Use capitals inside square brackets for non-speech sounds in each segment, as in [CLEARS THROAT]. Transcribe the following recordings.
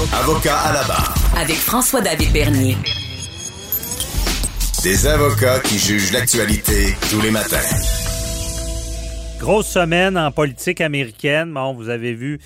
Avocat à la barre. Avec François-David Bernier. Des avocats qui jugent l'actualité tous les matins. Grosse semaine en politique américaine. Bon, vous avez vu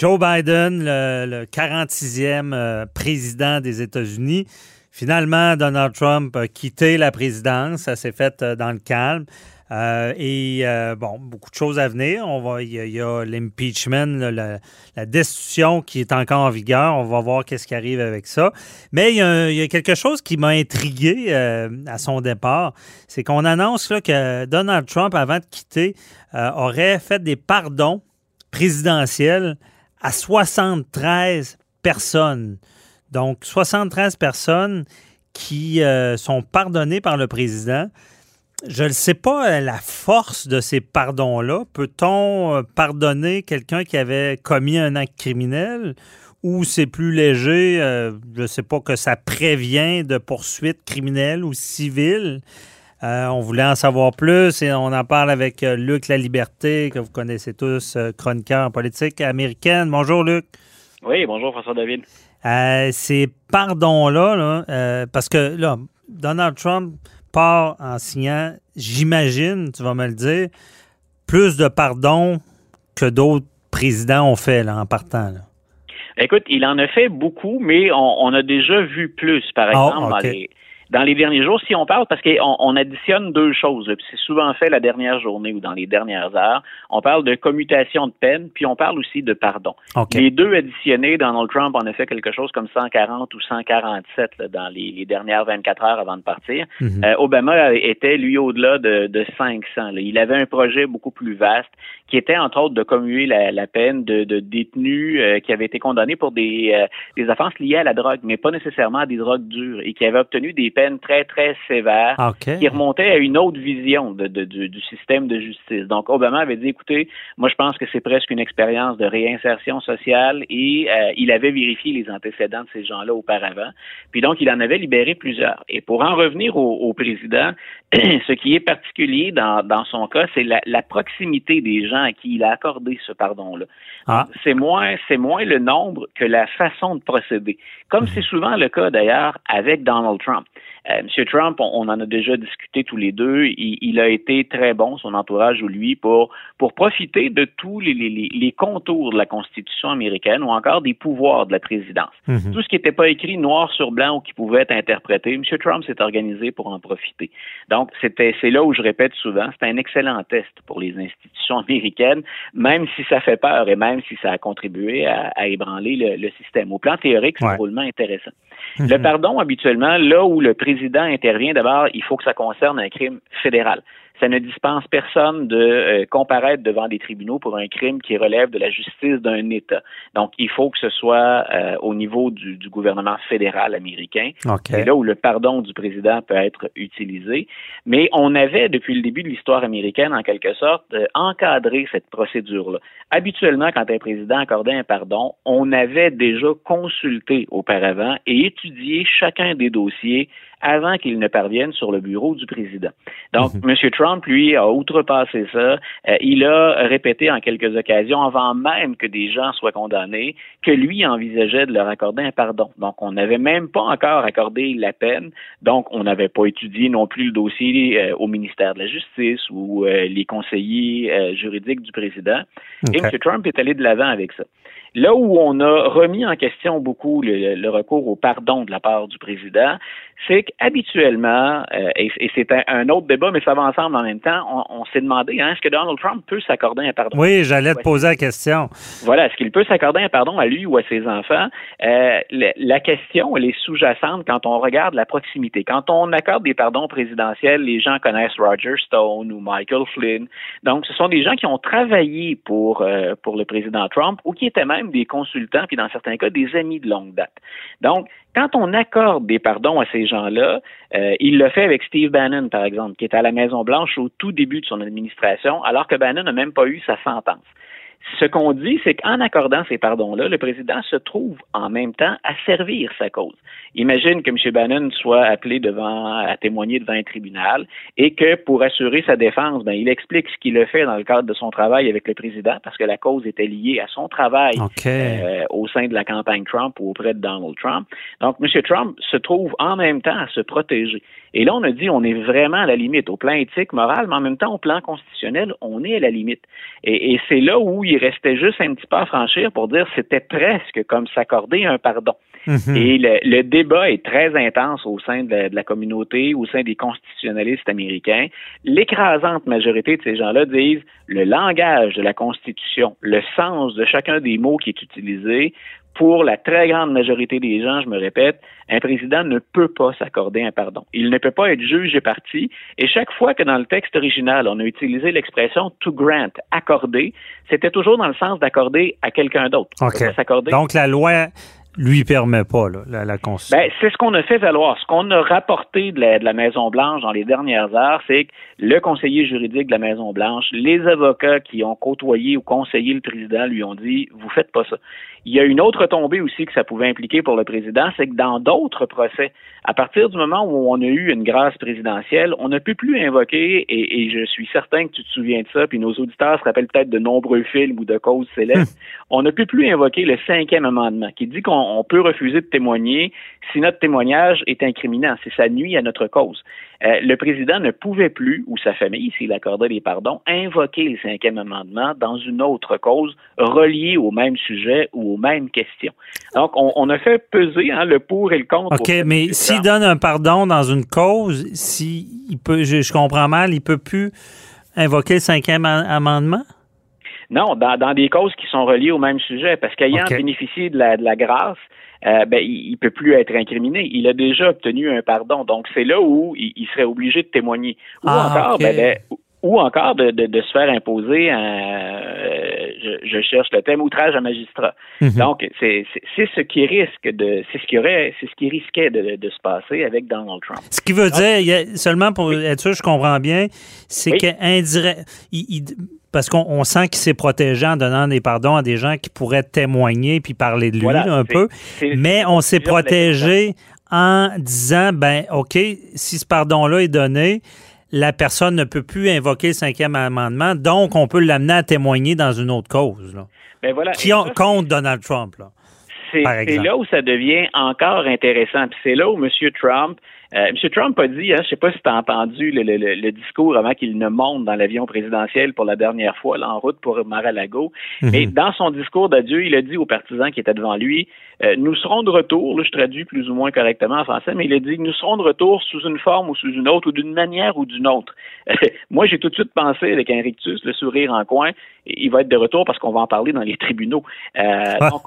Joe Biden, le, 46e euh, président des États-Unis. Finalement, Donald Trump a quitté la présidence. Ça s'est fait euh, dans le calme. Euh, et euh, bon, beaucoup de choses à venir. On va, il y a, l'impeachment, la, destitution qui est encore en vigueur. On va voir qu'est-ce qui arrive avec ça. Mais il y a, quelque chose qui m'a intrigué euh, à son départ, c'est qu'on annonce là, que Donald Trump, avant de quitter, aurait fait des pardons présidentiels à 73 personnes. Donc, 73 personnes qui sont pardonnées par le président je ne sais pas euh, la force de ces pardons-là. Peut-on euh, pardonner quelqu'un qui avait commis un acte criminel ou c'est plus léger, euh, je ne sais pas, que ça prévient de poursuites criminelles ou civiles? on voulait en savoir plus et on en parle avec Luc La Liberté, que vous connaissez tous, chroniqueur en politique américaine. Bonjour Luc. Oui, bonjour François David. ces pardons-là, là, parce que là, Donald Trump part en signant, j'imagine, tu vas me le dire, plus de pardon que d'autres présidents ont fait là, en partant. Écoute, il en a fait beaucoup, mais on, a déjà vu plus, par ah, exemple, dans les derniers jours, si on parle, parce qu'on on additionne deux choses, c'est souvent fait la dernière journée ou dans les dernières heures, on parle de commutation de peine, puis on parle aussi de pardon. Les deux additionnés, Donald Trump en a fait quelque chose comme 140 ou 147 dans les, dernières 24 heures avant de partir. Mhm. Euh, Obama était, lui, au-delà de, de 500. Il avait un projet beaucoup plus vaste qui était, entre autres, de commuer la, peine de, détenus euh, qui avaient été condamnés pour des, euh, des offenses liées à la drogue, mais pas nécessairement à des drogues dures, et qui avaient obtenu des peine très, très sévère qui remontait à une autre vision de, du, système de justice. Donc, Obama avait dit, écoutez, moi, je pense que c'est presque une expérience de réinsertion sociale et euh, il avait vérifié les antécédents de ces gens-là auparavant. Puis donc, il en avait libéré plusieurs. Et pour en revenir au, président, [CLEARS THROAT] ce qui est particulier dans, dans son cas, c'est la, la, proximité des gens à qui il a accordé ce pardon-là. Ah. C'est moins, c'est moins le nombre que la façon de procéder. Comme mhm. c'est souvent le cas d'ailleurs avec Donald Trump. Euh, M. Trump, on, en a déjà discuté tous les deux. Il, a été très bon, son entourage ou lui, pour, pour profiter de tous les, les, les, contours de la Constitution américaine ou encore des pouvoirs de la présidence. Mhm. Tout ce qui n'était pas écrit noir sur blanc ou qui pouvait être interprété, M. Trump s'est organisé pour en profiter. Donc, c'était, c'est là où je répète souvent, c'est un excellent test pour les institutions américaines, même si ça fait peur et même si ça a contribué à, à ébranler le, le, système. Au plan théorique, c'est drôlement intéressant. Mhm. Le pardon, habituellement, là où le président intervient, d'abord, il faut que ça concerne un crime fédéral ça ne dispense personne de euh, comparaître devant des tribunaux pour un crime qui relève de la justice d'un État. Donc, il faut que ce soit euh, au niveau du, gouvernement fédéral américain. C'est là où le pardon du président peut être utilisé. Mais on avait, depuis le début de l'histoire américaine, en quelque sorte, euh, encadré cette procédure-là. Habituellement, quand un président accordait un pardon, on avait déjà consulté auparavant et étudié chacun des dossiers avant qu'il ne parvienne sur le bureau du président. Donc, M. Mhm. Trump, lui, a outrepassé ça. Euh, il a répété en quelques occasions, avant même que des gens soient condamnés, que lui envisageait de leur accorder un pardon. Donc, on n'avait même pas encore accordé la peine. Donc, on n'avait pas étudié non plus le dossier euh, au ministère de la Justice ou euh, les conseillers juridiques du président. Et M. Trump est allé de l'avant avec ça. Là où on a remis en question beaucoup le, recours au pardon de la part du président, c'est qu'habituellement, euh, et, c'est un, autre débat, mais ça va ensemble en même temps, on, s'est demandé, hein, est-ce que Donald Trump peut s'accorder un pardon? Oui, j'allais te poser la question. Voilà, est-ce qu'il peut s'accorder un pardon à lui ou à ses enfants? Euh, la, question, elle est sous-jacente quand on regarde la proximité. Quand on accorde des pardons présidentiels, les gens connaissent Roger Stone ou Michael Flynn. Donc, ce sont des gens qui ont travaillé pour, euh, pour le président Trump ou qui étaient même des consultants, puis dans certains cas, des amis de longue date. Donc, quand on accorde des pardons à ces gens-là, euh, il le fait avec Steve Bannon, par exemple, qui est à la Maison-Blanche au tout début de son administration, alors que Bannon n'a même pas eu sa sentence. Ce qu'on dit, c'est qu'en accordant ces pardons-là, le président se trouve en même temps à servir sa cause. Imagine que M. Bannon soit appelé devant, à témoigner devant un tribunal et que pour assurer sa défense, ben, il explique ce qu'il a fait dans le cadre de son travail avec le président parce que la cause était liée à son travail euh, au sein de la campagne Trump ou auprès de Donald Trump. Donc, M. Trump se trouve en même temps à se protéger. Et là, on a dit on est vraiment à la limite au plan éthique, moral, mais en même temps au plan constitutionnel, on est à la limite. Et, et c'est là où il restait juste un petit pas à franchir pour dire c'était presque comme s'accorder un pardon. Mhm. Et le, débat est très intense au sein de la, communauté, au sein des constitutionnalistes américains. L'écrasante majorité de ces gens-là disent le langage de la Constitution, le sens de chacun des mots qui est utilisé, pour la très grande majorité des gens, je me répète, un président ne peut pas s'accorder un pardon. Il ne peut pas être juge et parti. Et chaque fois que dans le texte original, on a utilisé l'expression to grant, accorder, c'était toujours dans le sens d'accorder à quelqu'un d'autre. Donc la loi lui permet pas, la, la Constitution. Ben, c'est ce qu'on a fait valoir. Ce qu'on a rapporté de la, de la Maison-Blanche dans les dernières heures, c'est que le conseiller juridique de la Maison-Blanche, les avocats qui ont côtoyé ou conseillé le président lui ont dit, vous faites pas ça. Il y a une autre tombée aussi que ça pouvait impliquer pour le président, c'est que dans d'autres procès, à partir du moment où on a eu une grâce présidentielle, on ne peut plus invoquer, et, et, je suis certain que tu te souviens de ça, puis nos auditeurs se rappellent peut-être de nombreux films ou de causes célèbres, [LAUGHS] on ne peut plus invoquer le cinquième amendement qui dit qu'on peut refuser de témoigner si notre témoignage est incriminant, si ça nuit à notre cause. Euh, le président ne pouvait plus, ou sa famille, s'il accordait des pardons, invoquer le cinquième amendement dans une autre cause reliée au même sujet ou aux mêmes questions. Donc, on, a fait peser hein, le pour et le contre. OK, mais s'il donne un pardon dans une cause, si il peut, je, comprends mal, il peut plus invoquer le cinquième amendement? Non, dans, des causes qui sont reliées au même sujet, parce qu'ayant bénéficié de la, de la grâce, euh, ben, il, ne peut plus être incriminé. Il a déjà obtenu un pardon. Donc, c'est là où il, serait obligé de témoigner. Ou ah, encore, ben, ou encore de, se faire imposer un, euh, je, cherche le thème outrage à magistrat. Mhm. Donc c'est ce qui risque de c'est ce qui aurait c'est ce qui risquait de, se passer avec Donald Trump. Ce qui veut dire seulement pour être sûr je comprends bien, c'est qu'indirect parce qu'on sent qu'il s'est protégé en donnant des pardons à des gens qui pourraient témoigner puis parler de lui un peu. Mais on s'est protégé en disant, ben, OK, si ce pardon-là est donné, la personne ne peut plus invoquer le cinquième amendement, donc on peut l'amener à témoigner dans une autre cause. Ben voilà. Qui compte Donald Trump. C'est là où ça devient encore intéressant. c'est là où M. Trump euh, M. Trump a dit, hein, je ne sais pas si tu as entendu le, discours avant qu'il ne monte dans l'avion présidentiel pour la dernière fois, là, en route pour Mar-a-Lago. Mhm. Mais dans son discours d'adieu, il a dit aux partisans qui étaient devant lui, euh, nous serons de retour, là, je traduis plus ou moins correctement en français, mais il a dit, nous serons de retour sous une forme ou sous une autre, ou d'une manière ou d'une autre. [LAUGHS] moi, j'ai tout de suite pensé avec un rictus, le sourire en coin, il va être de retour parce qu'on va en parler dans les tribunaux. Euh, donc,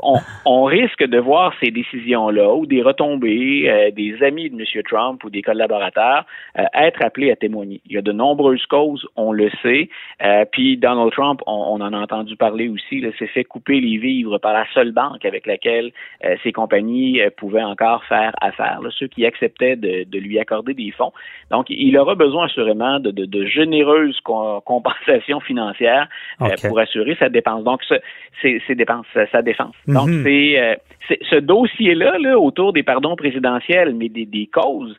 on, risque de voir ces décisions-là ou des retombées des amis de M. Trump ou des collaborateurs euh, être appelés à témoigner. Il y a de nombreuses causes, on le sait. Euh, puis Donald Trump, on, en a entendu parler aussi, s'est fait couper les vivres par la seule banque avec laquelle euh, ces compagnies pouvaient encore faire affaire, ceux qui acceptaient de, lui accorder des fonds. Donc, il aura besoin assurément de, de, généreuses compensations financières pour assurer sa dépense. Donc, c'est dépenses, sa défense. Donc, mhm. c'est ce dossier-là là, autour des pardons présidentiels, mais des, des causes euh,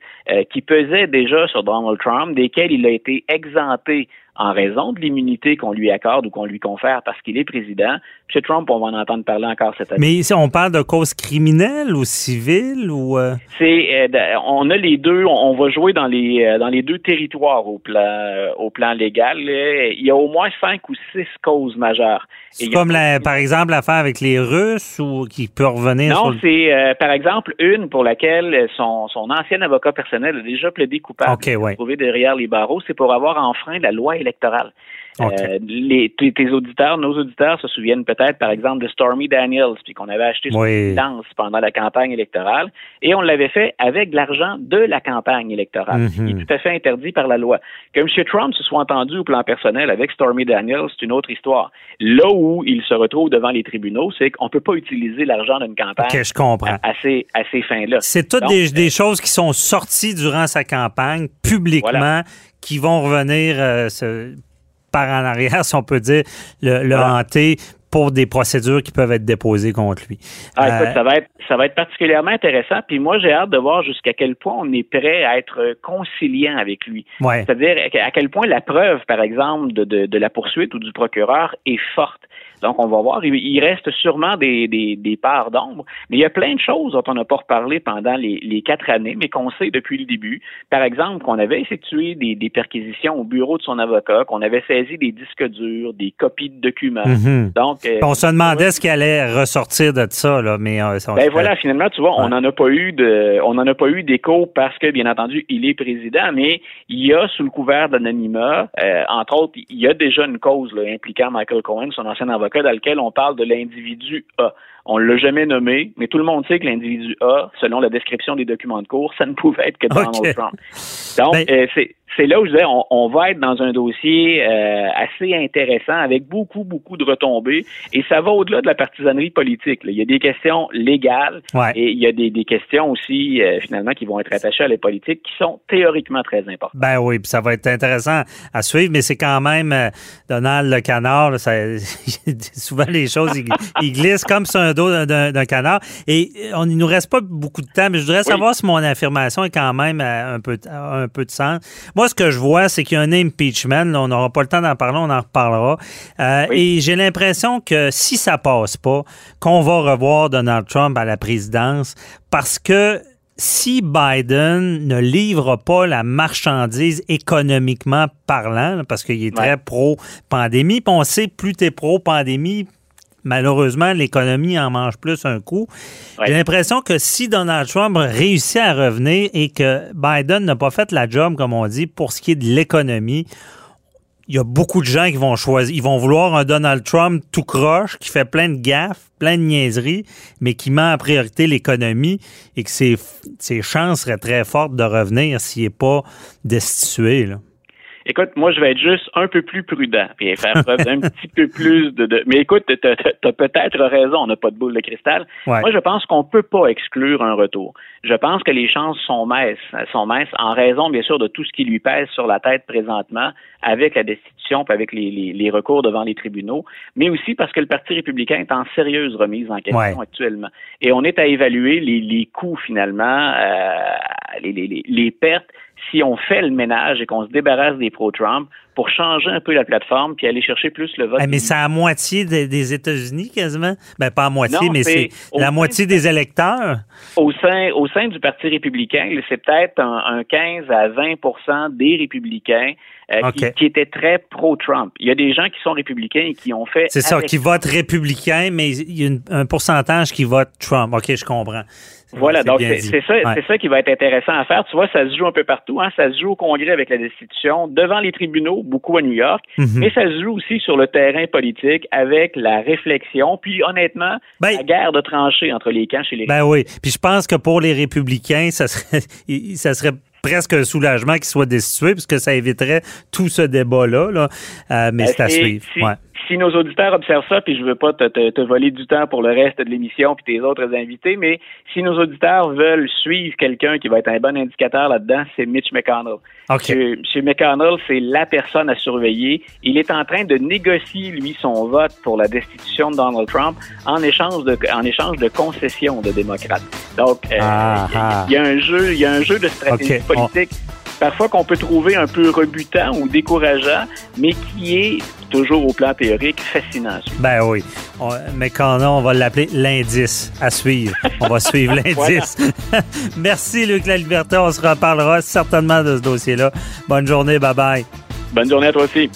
qui pesaient déjà sur Donald Trump, desquels il a été exempté en raison de l'immunité qu'on lui accorde ou qu'on lui confère parce qu'il est président. M. Trump, on va en entendre parler encore cette année. Mais ici, on parle de cause criminelle ou civile ou euh? C'est euh, on a les deux, on, va jouer dans les dans les deux territoires au plan au plan légal. Il y a au moins cinq ou six causes majeures. C'est comme, par exemple, l'affaire avec les Russes ou qui peut revenir Non, c'est euh, par exemple une pour laquelle son, son ancien avocat personnel a déjà plaidé coupable. Okay, ouais. Trouvé derrière les barreaux, c'est pour avoir enfreint la loi électorale. Euh, les, tes, auditeurs, nos auditeurs se souviennent peut-être, par exemple, de Stormy Daniels, puis qu'on avait acheté son silence pendant la campagne électorale, et on l'avait fait avec l'argent de la campagne électorale, qui est mhm. tout à fait interdit par la loi. Que M. Trump se soit entendu au plan personnel avec Stormy Daniels, c'est une autre histoire. Là où il se retrouve devant les tribunaux, c'est qu'on peut pas utiliser l'argent d'une campagne je comprends. À, ces, à ces fins-là. C'est toutes des, des, choses qui sont sorties durant sa campagne, publiquement, qui vont revenir euh, par en arrière, [LAUGHS] si on peut dire, le, hanter pour des procédures qui peuvent être déposées contre lui. Ah, écoute, euh, ça va être ça va être particulièrement intéressant. Puis moi, j'ai hâte de voir jusqu'à quel point on est prêt à être conciliant avec lui. C'est-à-dire à quel point la preuve, par exemple, de, de, de, la poursuite ou du procureur est forte. Donc, on va voir. Il reste sûrement des, des, des parts d'ombre, mais il y a plein de choses dont on n'a pas reparlé pendant les, les, quatre années, mais qu'on sait depuis le début. Par exemple, qu'on avait effectué des, des, perquisitions au bureau de son avocat, qu'on avait saisi des disques durs, des copies de documents. Mhm. Donc, euh, on se demandait ce qui allait ressortir de ça, là, mais euh, ben voilà, finalement, tu vois, on n'en a pas eu de, on n'en a pas eu d'écho parce que, bien entendu, il est président, mais il y a sous le couvert d'anonymat, euh, entre autres, il y a déjà une cause là, impliquant Michael Cohen, son ancien avocat dans lequel on parle de l'individu A. On ne l'a jamais nommé, mais tout le monde sait que l'individu A, selon la description des documents de cours, ça ne pouvait être que Donald Trump. Donc, ben euh, c'est c'est là où je disais, on, va être dans un dossier euh, assez intéressant avec beaucoup, beaucoup de retombées. Et ça va au-delà de la partisanerie politique. Il y a des questions légales et il y a des, questions aussi, euh, finalement, qui vont être attachées à la politique qui sont théoriquement très importantes. Ben oui, puis ça va être intéressant à suivre, mais c'est quand même euh, Donald le canard. Ça, [LAUGHS] souvent, les choses, ils, glissent comme sur un dos d'un canard. Et on, il nous reste pas beaucoup de temps, mais je voudrais savoir si mon affirmation est quand même un peu, un peu de sens. Moi, ce que je vois, c'est qu'il y a un impeachment. on n'aura pas le temps d'en parler, on en reparlera. Euh, et j'ai l'impression que si ça passe pas, qu'on va revoir Donald Trump à la présidence parce que si Biden ne livre pas la marchandise économiquement parlant, parce qu'il est très pro-pandémie, puis on sait, plus tu es pro-pandémie, malheureusement, l'économie en mange plus un coup. J'ai l'impression que si Donald Trump réussit à revenir et que Biden n'a pas fait la job, comme on dit, pour ce qui est de l'économie, il y a beaucoup de gens qui vont choisir, ils vont vouloir un Donald Trump tout croche, qui fait plein de gaffes, plein de niaiseries, mais qui met en priorité l'économie et que ses, ses chances seraient très fortes de revenir s'il n'est pas destitué. Là. Écoute, moi, je vais être juste un peu plus prudent et faire preuve d'un [LAUGHS] petit peu plus de, Mais écoute, tu as, peut-être raison, on n'a pas de boule de cristal. Moi, je pense qu'on peut pas exclure un retour. Je pense que les chances sont minces, sont minces en raison, bien sûr, de tout ce qui lui pèse sur la tête présentement avec la destitution et avec les, recours devant les tribunaux, mais aussi parce que le Parti républicain est en sérieuse remise en question actuellement. Et on est à évaluer les, coûts, finalement, euh, les, les pertes si on fait le ménage et qu'on se débarrasse des pro-Trump pour changer un peu la plateforme puis aller chercher plus le vote. mais c'est à moitié des, États-Unis quasiment? Ben pas à moitié, mais c'est la moitié des électeurs. Au sein, au sein du Parti républicain, c'est peut-être un, 15 à 20% des républicains euh, qui, étaient très pro-Trump. Il y a des gens qui sont républicains et qui ont fait. C'est ça, qui votent républicain, mais il y a un pourcentage qui vote Trump. OK, je comprends. Voilà, donc c'est ça, c'est ça qui va être intéressant à faire. Tu vois, ça se joue un peu partout. Hein? Ça se joue au Congrès avec la destitution, devant les tribunaux, beaucoup à New York, mhm. mais ça se joue aussi sur le terrain politique avec la réflexion, puis honnêtement, ben, la guerre de tranchées entre les camps chez les. Ben oui, puis je pense que pour les républicains, ça serait, [LAUGHS] ça serait presque un soulagement qu'ils soient destitués, puisque ça éviterait tout ce débat-là. Là. Euh, mais ben, c'est à suivre. ouais si nos auditeurs observent ça, puis je veux pas te, te, voler du temps pour le reste de l'émission puis tes autres invités, mais si nos auditeurs veulent suivre quelqu'un qui va être un bon indicateur là-dedans, c'est Mitch McConnell. Okay. Monsieur, McConnell, c'est la personne à surveiller. Il est en train de négocier, lui, son vote pour la destitution de Donald Trump en échange de, en échange de concessions de démocrates. Donc, euh, ah, ah. il y, a un jeu, il y a un jeu de stratégie politique parfois qu'on peut trouver un peu rebutant ou décourageant, mais qui est toujours au plan théorique fascinant. Ben oui. mais quand on, on va l'appeler l'indice à suivre. On va suivre [LAUGHS] l'indice. [LAUGHS] Merci Luc La Liberté. On se reparlera certainement de ce dossier-là. Bonne journée. Bye bye. Bonne journée à toi aussi.